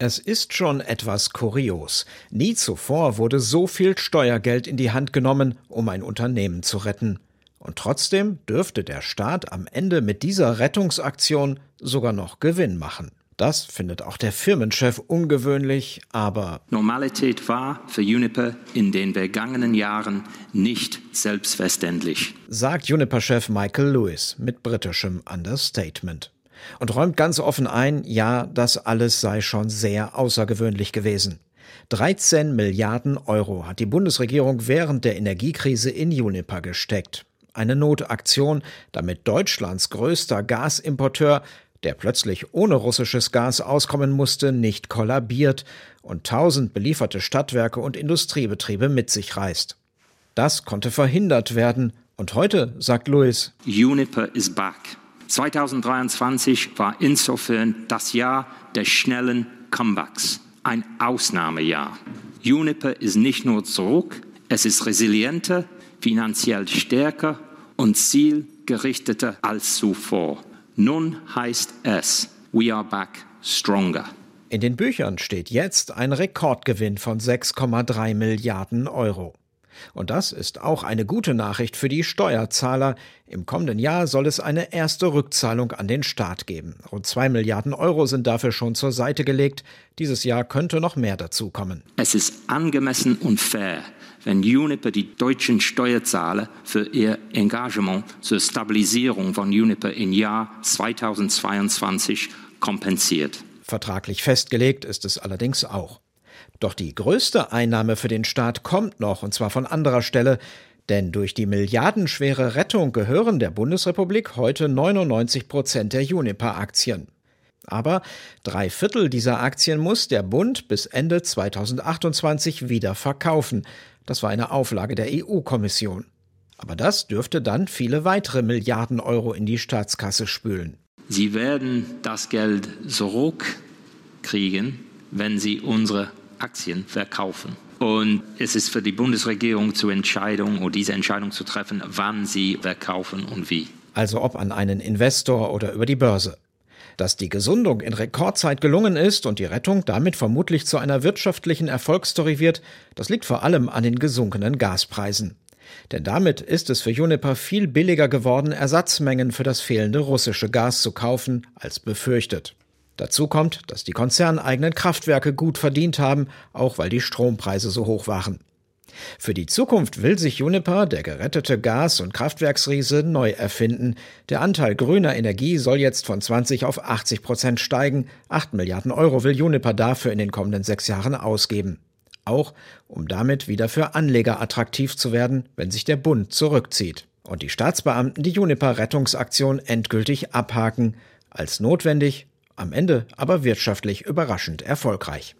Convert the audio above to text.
Es ist schon etwas kurios. Nie zuvor wurde so viel Steuergeld in die Hand genommen, um ein Unternehmen zu retten. Und trotzdem dürfte der Staat am Ende mit dieser Rettungsaktion sogar noch Gewinn machen. Das findet auch der Firmenchef ungewöhnlich, aber Normalität war für Juniper in den vergangenen Jahren nicht selbstverständlich, sagt Juniper-Chef Michael Lewis mit britischem Understatement und räumt ganz offen ein, ja, das alles sei schon sehr außergewöhnlich gewesen. 13 Milliarden Euro hat die Bundesregierung während der Energiekrise in Juniper gesteckt. Eine Notaktion, damit Deutschlands größter Gasimporteur, der plötzlich ohne russisches Gas auskommen musste, nicht kollabiert und tausend belieferte Stadtwerke und Industriebetriebe mit sich reißt. Das konnte verhindert werden. Und heute, sagt Louis, Juniper is back. 2023 war insofern das Jahr des schnellen Comebacks, ein Ausnahmejahr. Juniper ist nicht nur zurück, es ist resilienter, finanziell stärker und zielgerichteter als zuvor. Nun heißt es, we are back stronger. In den Büchern steht jetzt ein Rekordgewinn von 6,3 Milliarden Euro. Und das ist auch eine gute Nachricht für die Steuerzahler. Im kommenden Jahr soll es eine erste Rückzahlung an den Staat geben. Rund zwei Milliarden Euro sind dafür schon zur Seite gelegt. Dieses Jahr könnte noch mehr dazukommen. Es ist angemessen und fair, wenn Juniper die deutschen Steuerzahler für ihr Engagement zur Stabilisierung von Juniper im Jahr 2022 kompensiert. Vertraglich festgelegt ist es allerdings auch. Doch die größte Einnahme für den Staat kommt noch, und zwar von anderer Stelle, denn durch die milliardenschwere Rettung gehören der Bundesrepublik heute 99 Prozent der Juniper-Aktien. Aber drei Viertel dieser Aktien muss der Bund bis Ende 2028 wieder verkaufen. Das war eine Auflage der EU-Kommission. Aber das dürfte dann viele weitere Milliarden Euro in die Staatskasse spülen. Sie werden das Geld zurückkriegen, wenn Sie unsere Aktien verkaufen. Und es ist für die Bundesregierung zur Entscheidung oder diese Entscheidung zu treffen, wann sie verkaufen und wie. Also ob an einen Investor oder über die Börse. Dass die Gesundung in Rekordzeit gelungen ist und die Rettung damit vermutlich zu einer wirtschaftlichen Erfolgsstory wird, das liegt vor allem an den gesunkenen Gaspreisen. Denn damit ist es für Juniper viel billiger geworden, Ersatzmengen für das fehlende russische Gas zu kaufen, als befürchtet. Dazu kommt, dass die konzerneigenen Kraftwerke gut verdient haben, auch weil die Strompreise so hoch waren. Für die Zukunft will sich Juniper, der gerettete Gas- und Kraftwerksriese, neu erfinden. Der Anteil grüner Energie soll jetzt von 20 auf 80 Prozent steigen. 8 Milliarden Euro will Juniper dafür in den kommenden sechs Jahren ausgeben. Auch um damit wieder für Anleger attraktiv zu werden, wenn sich der Bund zurückzieht. Und die Staatsbeamten die Juniper-Rettungsaktion endgültig abhaken. Als notwendig am Ende aber wirtschaftlich überraschend erfolgreich.